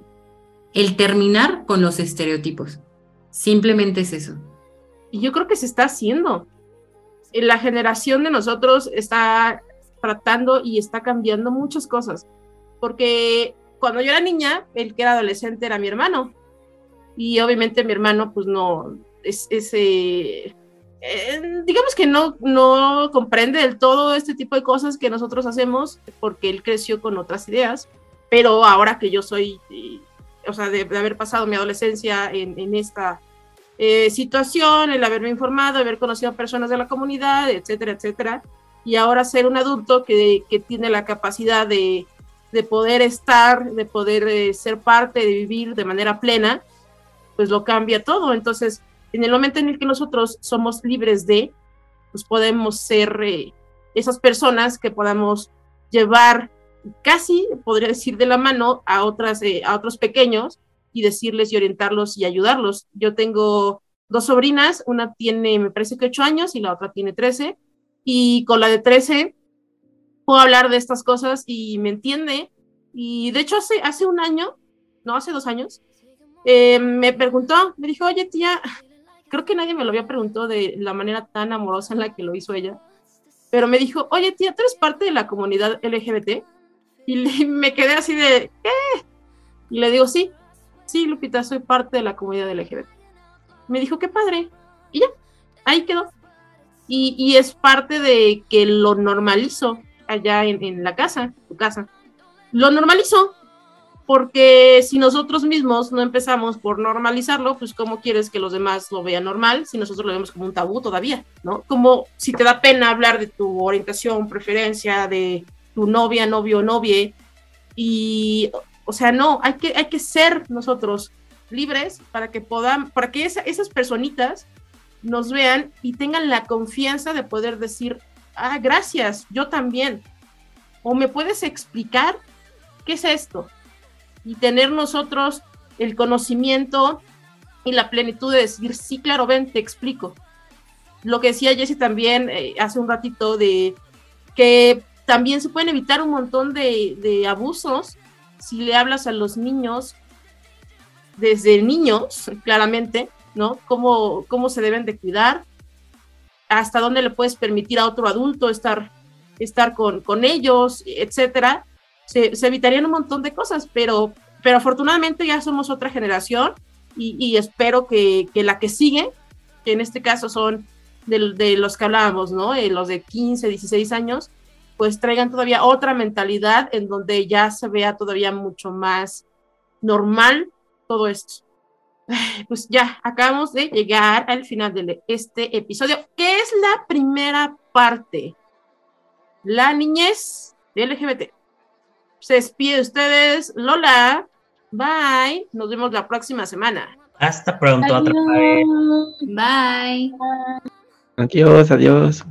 el terminar con los estereotipos. Simplemente es eso. Y yo creo que se está haciendo. La generación de nosotros está tratando y está cambiando muchas cosas. Porque cuando yo era niña, el que era adolescente era mi hermano. Y obviamente mi hermano, pues no, es, ese eh, digamos que no, no comprende del todo este tipo de cosas que nosotros hacemos, porque él creció con otras ideas. Pero ahora que yo soy, eh, o sea, de, haber pasado mi adolescencia en, en esta eh, situación, el haberme informado, haber conocido a personas de la comunidad, etcétera, etcétera, y ahora ser un adulto que, que tiene la capacidad de, de, poder estar, de poder eh, ser parte, de vivir de manera plena, pues lo cambia todo. Entonces, en el momento en el que nosotros somos libres de, pues podemos ser eh, esas personas que podamos llevar casi, podría decir, de la mano a, otras, eh, a otros pequeños y decirles y orientarlos y ayudarlos. Yo tengo dos sobrinas, una tiene, me parece que ocho años y la otra tiene trece y con la de 13 puedo hablar de estas cosas y me entiende. Y de hecho hace, hace un año, no, hace dos años, eh, me preguntó, me dijo, oye tía, creo que nadie me lo había preguntado de la manera tan amorosa en la que lo hizo ella, pero me dijo, oye tía, ¿tú eres parte de la comunidad LGBT? Y me quedé así de, ¿qué? Y le digo, sí, sí, Lupita, soy parte de la comunidad LGBT. Me dijo, qué padre. Y ya, ahí quedó y, es parte de que lo normalizo allá en, la casa, tu casa. Lo normalizo, porque si nosotros mismos no empezamos por normalizarlo, pues cómo quieres que los demás lo vean normal si nosotros lo vemos como un tabú todavía, ¿no? Como si te da pena hablar de tu orientación, preferencia, de tu novia, novio, novie, y, o sea, no, hay que, hay que ser nosotros libres para que puedan, para que esas personitas nos vean y tengan la confianza de poder decir, ah, gracias, yo también. O me puedes explicar qué es esto. Y tener nosotros el conocimiento y la plenitud de decir, sí, claro, ven, te explico. Lo que decía Jesse también eh, hace un ratito de que también se pueden evitar un montón de, de abusos si le hablas a los niños desde niños, claramente, ¿no? Cómo, cómo se deben de cuidar, hasta dónde le puedes permitir a otro adulto estar, estar con, con ellos, etcétera. Se, evitarían un montón de cosas, pero pero afortunadamente ya somos otra generación y, espero que, la que sigue, que en este caso son de, los que hablábamos, ¿no? Eh, los de 15, 16 años, pues traigan todavía otra mentalidad en donde ya se vea todavía mucho más normal todo esto. Pues ya acabamos de llegar al final de este episodio, que es la primera parte. La niñez LGBT. Se despide de ustedes, Lola. Bye. Nos vemos la próxima semana. Hasta pronto. Bye. Adiós, adiós.